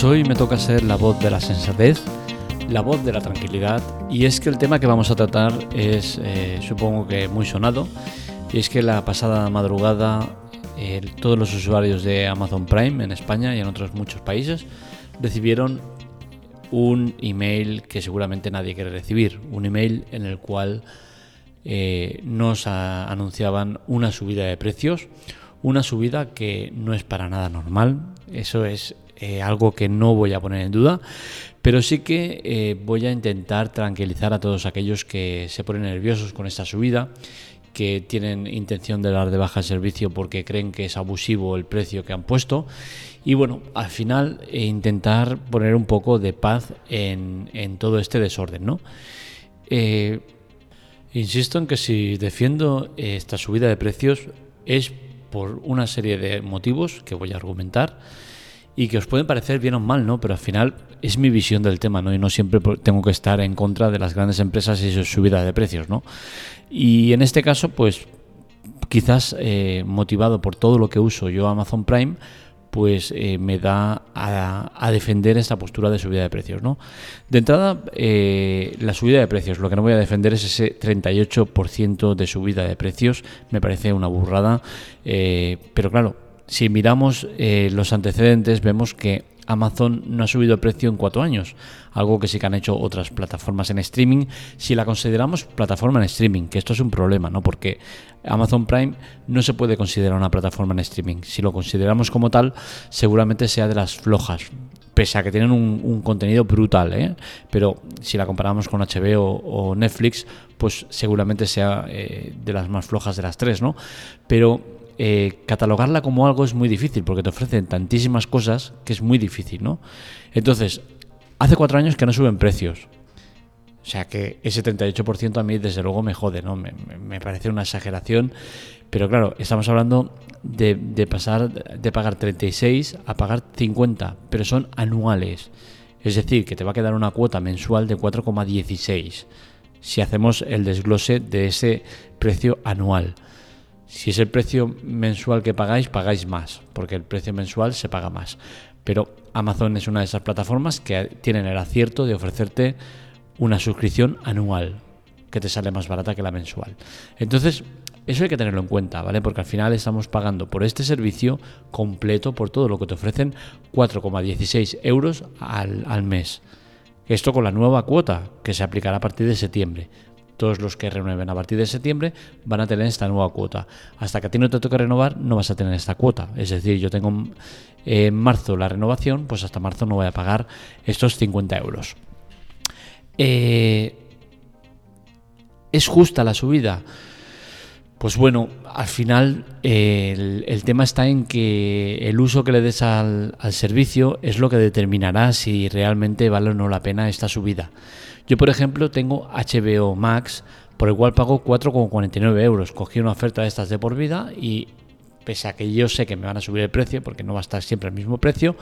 Pues hoy me toca ser la voz de la sensatez, la voz de la tranquilidad y es que el tema que vamos a tratar es eh, supongo que muy sonado y es que la pasada madrugada todos los usuarios de Amazon Prime en España y en otros muchos países recibieron un email que seguramente nadie quiere recibir, un email en el cual eh, nos anunciaban una subida de precios, una subida que no es para nada normal, eso es eh, algo que no voy a poner en duda, pero sí que eh, voy a intentar tranquilizar a todos aquellos que se ponen nerviosos con esta subida que tienen intención de dar de baja servicio porque creen que es abusivo el precio que han puesto. Y bueno, al final eh, intentar poner un poco de paz en, todo este desorden. Eh, insisto en que si defiendo esta subida de precios es por una serie de motivos que voy a argumentar y que os pueden parecer bien o mal, ¿no? Pero al final es mi visión del tema, ¿no? Y no siempre tengo que estar en contra de las grandes empresas y su subida de precios, ¿no? Y en este caso, pues quizás eh, motivado por todo lo que uso yo Amazon Prime, pues eh, me da a, defender esta postura de subida de precios. ¿no? De entrada, eh, la subida de precios, lo que no voy a defender es ese 38% de subida de precios, me parece una burrada, pero claro, si miramos los antecedentes vemos que Amazon no ha subido el precio en cuatro años, algo que sí que han hecho otras plataformas en streaming, si la consideramos plataforma en streaming, que esto es un problema, ¿no? Porque Amazon Prime no se puede considerar una plataforma en streaming. Si lo consideramos como tal, seguramente sea de las flojas, pese a que tienen un, contenido brutal, ¿eh? pero si la comparamos con HBO o Netflix, pues seguramente sea eh, de las más flojas de las tres, ¿no? Pero eh, catalogarla como algo es muy difícil porque te ofrecen tantísimas cosas que es muy difícil, ¿no? Entonces, hace cuatro años que no suben precios. O sea que ese 38% a mí desde luego me jode, ¿no? Me, parece una exageración. Pero claro, estamos hablando de, de, pasar de pagar 36 a pagar 50, pero son anuales. Es decir, que te va a quedar una cuota mensual de 4,16 si hacemos el desglose de ese precio anual. Si es el precio mensual que pagáis, pagáis más, porque el precio mensual se paga más. Pero Amazon es una de esas plataformas que tienen el acierto de ofrecerte una suscripción anual, que te sale más barata que la mensual. Entonces, eso hay que tenerlo en cuenta, ¿vale? Porque al final estamos pagando por este servicio completo, por todo lo que te ofrecen, 4,16 euros al, al mes. Esto con la nueva cuota que se aplicará a partir de septiembre todos los que renueven a partir de septiembre van a tener esta nueva cuota. Hasta que a ti no te toque renovar, no vas a tener esta cuota. Es decir, yo tengo en marzo la renovación, pues hasta marzo no voy a pagar estos 50 euros. Eh, ¿Es justa la subida? Pues bueno, al final el, tema está en que el uso que le des al, al servicio es lo que determinará si realmente vale o no la pena esta subida. Yo, por ejemplo, tengo HBO Max, por el cual pago 4,49 euros. Cogí una oferta de estas de por vida y pese a que yo sé que me van a subir el precio, porque no va a estar siempre el mismo precio,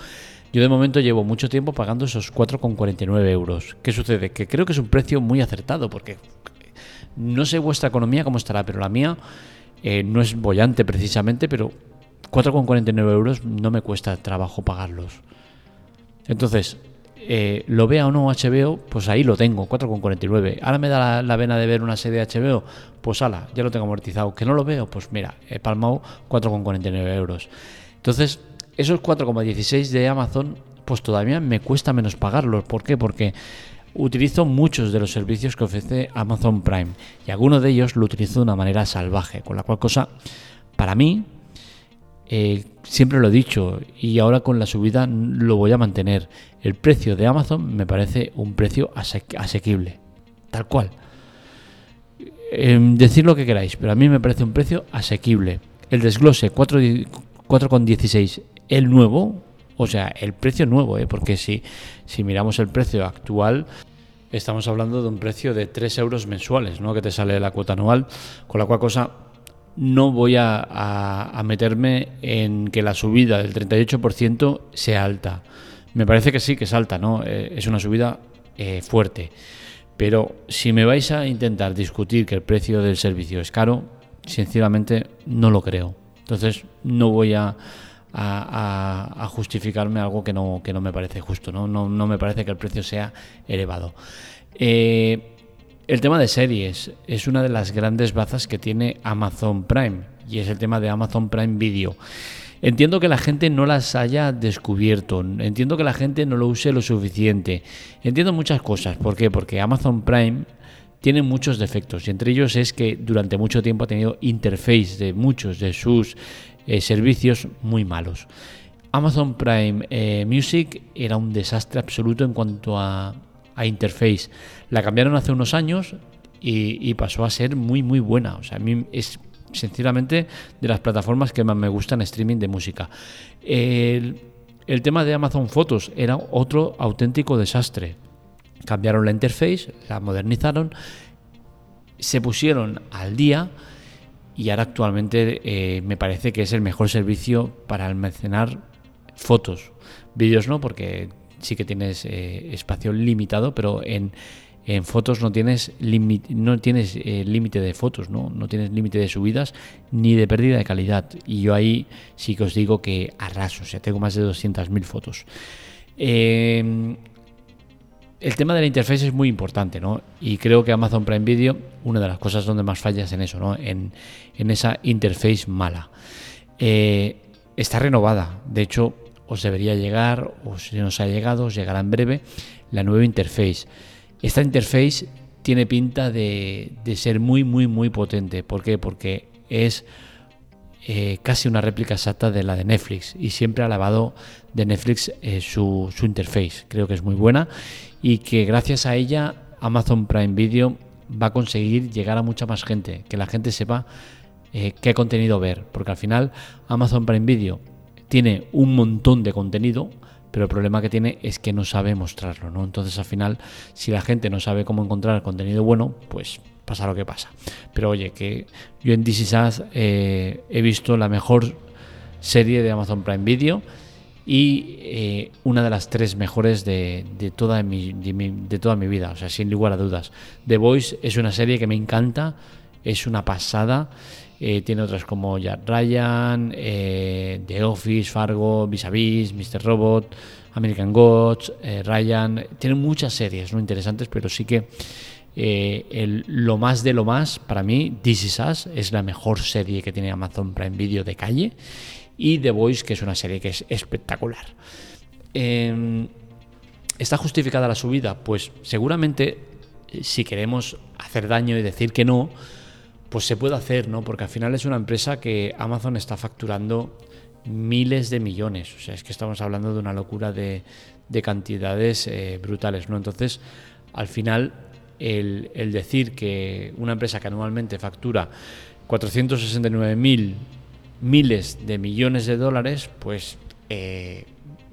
yo de momento llevo mucho tiempo pagando esos 4,49 euros. ¿Qué sucede? Que creo que es un precio muy acertado, porque no sé vuestra economía cómo estará, pero la mía eh, no es bollante precisamente, pero 4,49 euros no me cuesta trabajo pagarlos. Entonces, eh, lo vea o no HBO, pues ahí lo tengo, 4,49. Ahora me da la, vena de ver una serie de HBO, pues ala, ya lo tengo amortizado. Que no lo veo, pues mira, he palmado 4,49 euros. Entonces, esos 4,16 de Amazon, pues todavía me cuesta menos pagarlos. ¿Por qué? Porque utilizo muchos de los servicios que ofrece Amazon Prime y algunos de ellos lo utilizo de una manera salvaje, con la cual cosa, para mí, eh, siempre lo he dicho y ahora con la subida lo voy a mantener. El precio de Amazon me parece un precio asequible, tal cual. Em, decir lo que queráis, pero a mí me parece un precio asequible. El desglose 4,16, el nuevo, o sea, el precio nuevo, ¿eh? porque si, si miramos el precio actual, estamos hablando de un precio de 3 euros mensuales, ¿no? que te sale la cuota anual, con la cual cosa no voy a, meterme en que la subida del 38% sea alta. Me parece que sí, que es alta, ¿no? Eh, es una subida eh, fuerte. Pero si me vais a intentar discutir que el precio del servicio es caro, sinceramente no lo creo. Entonces no voy a, justificarme algo que no, me parece justo, no me parece que el precio sea elevado. Eh, el tema de series es una de las grandes bazas que tiene Amazon Prime y es el tema de Amazon Prime Video. Entiendo que la gente no las haya descubierto, entiendo que la gente no lo use lo suficiente, entiendo muchas cosas. ¿Por qué? Porque Amazon Prime tiene muchos defectos y entre ellos es que durante mucho tiempo ha tenido interface de muchos de sus eh, servicios muy malos. Amazon Prime eh, Music era un desastre absoluto en cuanto a, interface. La cambiaron hace unos años y, pasó a ser muy muy buena. O sea, a mí es sinceramente de las plataformas que más me gustan streaming de música. El, el tema de Amazon Fotos era otro auténtico desastre. Cambiaron la interface, la modernizaron, se pusieron al día y ahora actualmente eh, me parece que es el mejor servicio para almacenar fotos. Vídeos no, porque sí que tienes eh, espacio limitado, pero en, fotos no tienes no tienes eh, límite de fotos, ¿no? no tienes límite de subidas ni de pérdida de calidad. Y yo ahí sí que os digo que arraso, o sea, tengo más de 200.000 fotos el tema de la interfaz es muy importante, ¿no? Y creo que Amazon Prime Video, una de las cosas donde más falla es en eso, ¿no? En, esa interface mala. Eh, está renovada, de hecho, os debería llegar, o si no os ha llegado, os llegará en breve, la nueva interface. Esta interface tiene pinta de, ser muy, muy, muy potente. ¿Por qué? Porque es eh, casi una réplica exacta de la de Netflix y siempre ha alabado de Netflix eh, su, su interface. Creo que es muy buena y que gracias a ella Amazon Prime Video va a conseguir llegar a mucha más gente, que la gente sepa eh, qué contenido ver, porque al final Amazon Prime Video tiene un montón de contenido, pero el problema que tiene es que no sabe mostrarlo, ¿no? Entonces al final, si la gente no sabe cómo encontrar contenido bueno, pues pasa lo que pasa. Pero oye, que yo en DC eh, he visto la mejor serie de Amazon Prime Video y eh, una de las tres mejores de, toda de, toda mi vida, o sea, sin lugar a dudas. The Voice es una serie que me encanta, es una pasada. Eh, tiene otras como Jack Ryan, eh, The Office, Fargo, Vis a Vis, Mr. Robot, American Gods, Ryan. Tiene muchas series no interesantes, pero sí que lo más de lo más, para mí, This Is Us es la mejor serie que tiene Amazon Prime Video de calle y The Voice, que es una serie que es espectacular. Em, ¿Está justificada la subida? Pues seguramente eh, si queremos hacer daño y decir que no, pues se puede hacer, ¿no? Porque al final es una empresa que Amazon está facturando miles de millones. O sea, es que estamos hablando de una locura de, cantidades eh, brutales, ¿no? Entonces, al final, el, decir que una empresa que anualmente factura 469.000 miles de millones de dólares, pues eh,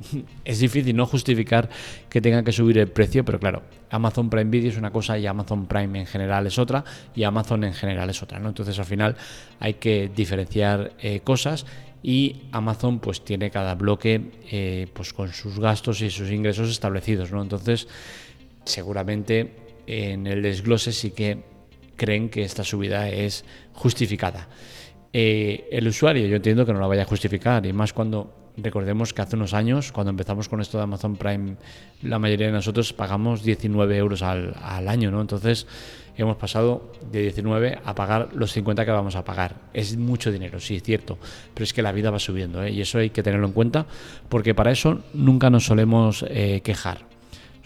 es difícil no justificar que tengan que subir el precio, pero claro, Amazon Prime Video es una cosa y Amazon Prime en general es otra y Amazon en general es otra, ¿no? Entonces al final hay que diferenciar eh, cosas y Amazon pues tiene cada bloque eh, pues con sus gastos y sus ingresos establecidos, ¿no? Entonces seguramente en el desglose sí que creen que esta subida es justificada. Eh, el usuario yo entiendo que no lo vaya a justificar y más cuando recordemos que hace unos años cuando empezamos con esto de Amazon Prime la mayoría de nosotros pagamos 19 euros al, año no entonces hemos pasado de 19 a pagar los 50 que vamos a pagar. Es mucho dinero sí es cierto pero es que la vida va subiendo ¿eh? y eso hay que tenerlo en cuenta porque para eso nunca nos solemos eh, quejar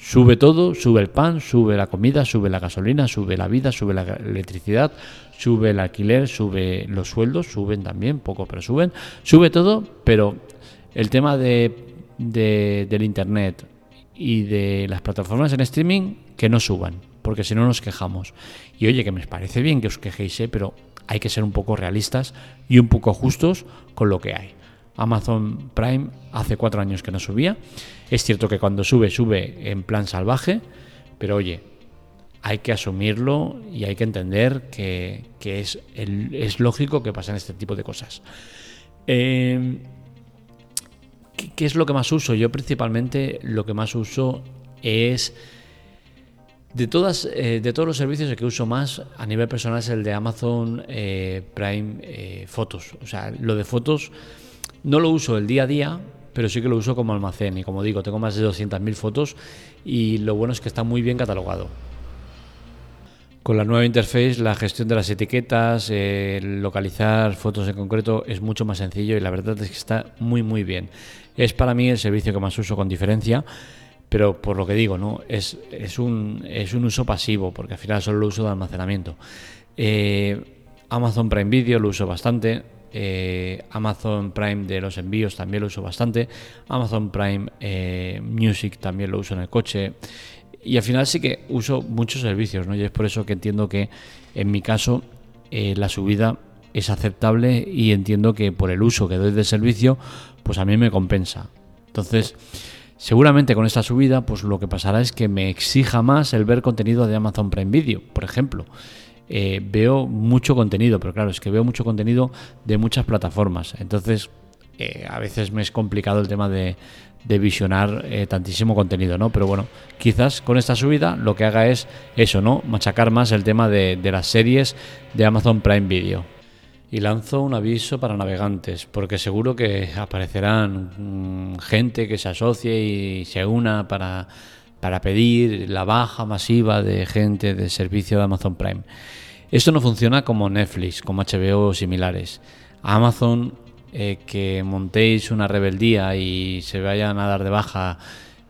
Sube todo, sube el pan, sube la comida, sube la gasolina, sube la vida, sube la electricidad, sube el alquiler, sube los sueldos, suben también, poco, pero suben. Sube todo, pero el tema de, del Internet y de las plataformas en streaming, que no suban, porque si no nos quejamos. Y oye, que me parece bien que os quejéis, ¿eh? pero hay que ser un poco realistas y un poco justos con lo que hay. Amazon Prime hace cuatro años que no subía. Es cierto que cuando sube, sube en plan salvaje, pero oye, hay que asumirlo y hay que entender que, es, lógico que pasen este tipo de cosas. Em, ¿qué, es lo que más uso? Yo principalmente lo que más uso es... De, todas, eh, de todos los servicios, el que uso más a nivel personal es el de Amazon eh, Prime eh, Fotos. O sea, lo de fotos No lo uso el día a día, pero sí que lo uso como almacén. Y como digo, tengo más de 200.000 fotos y lo bueno es que está muy bien catalogado. Con la nueva interface, la gestión de las etiquetas, localizar fotos en concreto es mucho más sencillo y la verdad es que está muy muy bien. Es para mí el servicio que más uso con diferencia, pero por lo que digo, ¿no? es, es, un, es un uso pasivo, porque al final solo lo uso de almacenamiento. Eh, Amazon Prime Video lo uso bastante. Eh, Amazon Prime de los envíos también lo uso bastante. Amazon Prime eh, Music también lo uso en el coche. Y al final sí que uso muchos servicios, ¿no? Y es por eso que entiendo que en mi caso la subida es aceptable y entiendo que por el uso que doy del servicio, pues a mí me compensa. Entonces, seguramente con esta subida, pues lo que pasará es que me exija más el ver contenido de Amazon Prime Video, por ejemplo. Eh, veo mucho contenido, pero claro, es que veo mucho contenido de muchas plataformas. Entonces, eh, a veces me es complicado el tema de, visionar eh, tantísimo contenido, ¿no? Pero bueno, quizás con esta subida lo que haga es eso, ¿no? Machacar más el tema de, las series de Amazon Prime Video. Y lanzo un aviso para navegantes, porque seguro que aparecerán mm, gente que se asocie y se una para, para pedir la baja masiva de gente del servicio de Amazon Prime. Esto no funciona como Netflix, como HBO o similares. Amazon, eh, que montéis una rebeldía y se vayan a dar de baja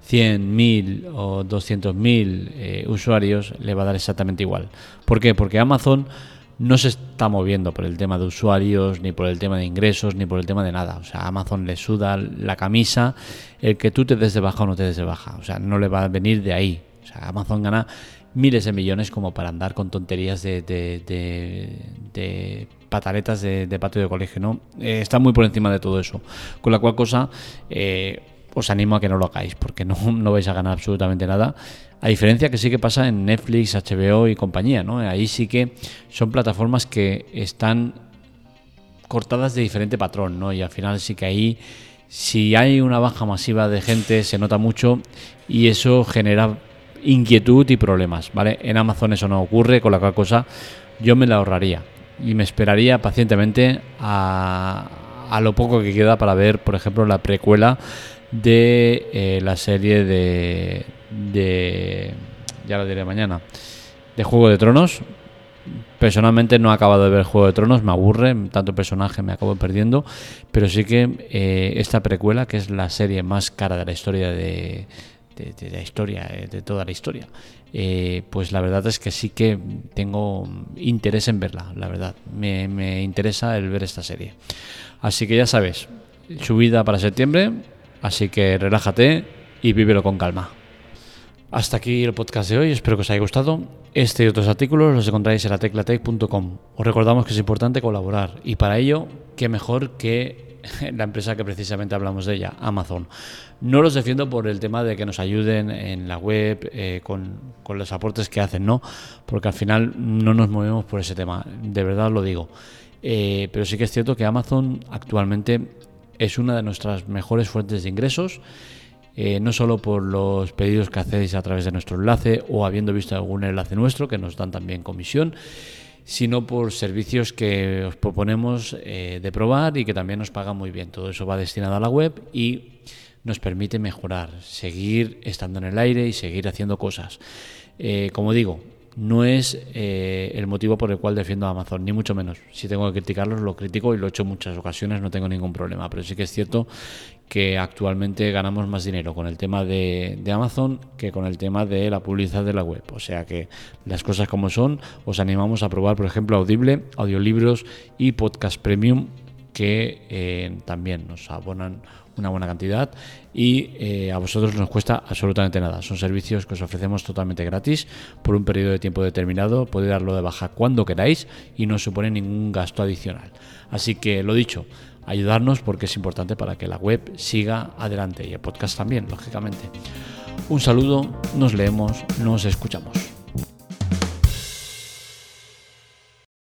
100.000 o 200.000 eh, usuarios, le va a dar exactamente igual. ¿Por qué? Porque Amazon no se está moviendo por el tema de usuarios, ni por el tema de ingresos, ni por el tema de nada. O sea, Amazon le suda la camisa el que tú te des de baja o no te des de baja. O sea, no le va a venir de ahí. O sea, Amazon gana miles de millones como para andar con tonterías de, de, pataletas de, patio de colegio, ¿no? Eh, está muy por encima de todo eso. Con la cual cosa... Eh, os animo a que no lo hagáis porque no, no vais a ganar absolutamente nada. A diferencia que sí que pasa en Netflix, HBO y compañía, ¿no? Ahí sí que son plataformas que están cortadas de diferente patrón, ¿no? Y al final sí que ahí, si hay una baja masiva de gente, se nota mucho y eso genera inquietud y problemas, ¿vale? En Amazon eso no ocurre, con la cual cosa yo me la ahorraría y me esperaría pacientemente a, a lo poco que queda para ver, por ejemplo, la precuela de eh, la serie de, de, ya lo diré mañana, de Juego de Tronos. Personalmente no he acabado de ver Juego de Tronos, me aburre, tanto personaje me acabo perdiendo, pero sí que eh, esta precuela, que es la serie más cara de la historia de, de, la historia, eh, de toda la historia, pues la verdad es que sí que tengo interés en verla, la verdad, me, me interesa el ver esta serie. Así que ya sabes, subida para septiembre, Así que relájate y vívelo con calma. Hasta aquí el podcast de hoy, espero que os haya gustado. Este y otros artículos los encontráis en la teclatec.com. Os recordamos que es importante colaborar y para ello, qué mejor que la empresa que precisamente hablamos de ella, Amazon. No los defiendo por el tema de que nos ayuden en la web eh, con, los aportes que hacen, no, porque al final no nos movemos por ese tema, de verdad lo digo. Eh, pero sí que es cierto que Amazon actualmente es una de nuestras mejores fuentes de ingresos, eh, no solo por los pedidos que hacéis a través de nuestro enlace o habiendo visto algún enlace nuestro que nos dan también comisión, sino por servicios que os proponemos eh, de probar y que también nos pagan muy bien. Todo eso va destinado a la web y nos permite mejorar, seguir estando en el aire y seguir haciendo cosas. Eh, como digo, no es eh, el motivo por el cual defiendo a Amazon, ni mucho menos. Si tengo que criticarlos, lo critico y lo he hecho en muchas ocasiones, no tengo ningún problema. Pero sí que es cierto que actualmente ganamos más dinero con el tema de, Amazon que con el tema de la publicidad de la web. O sea que las cosas como son, os animamos a probar, por ejemplo, Audible, audiolibros y podcast premium que eh, también nos abonan una buena cantidad y eh, a vosotros nos cuesta absolutamente nada. Son servicios que os ofrecemos totalmente gratis por un periodo de tiempo determinado. Podéis darlo de baja cuando queráis y no supone ningún gasto adicional. Así que lo dicho, ayudarnos porque es importante para que la web siga adelante y el podcast también, lógicamente. Un saludo, nos leemos, nos escuchamos.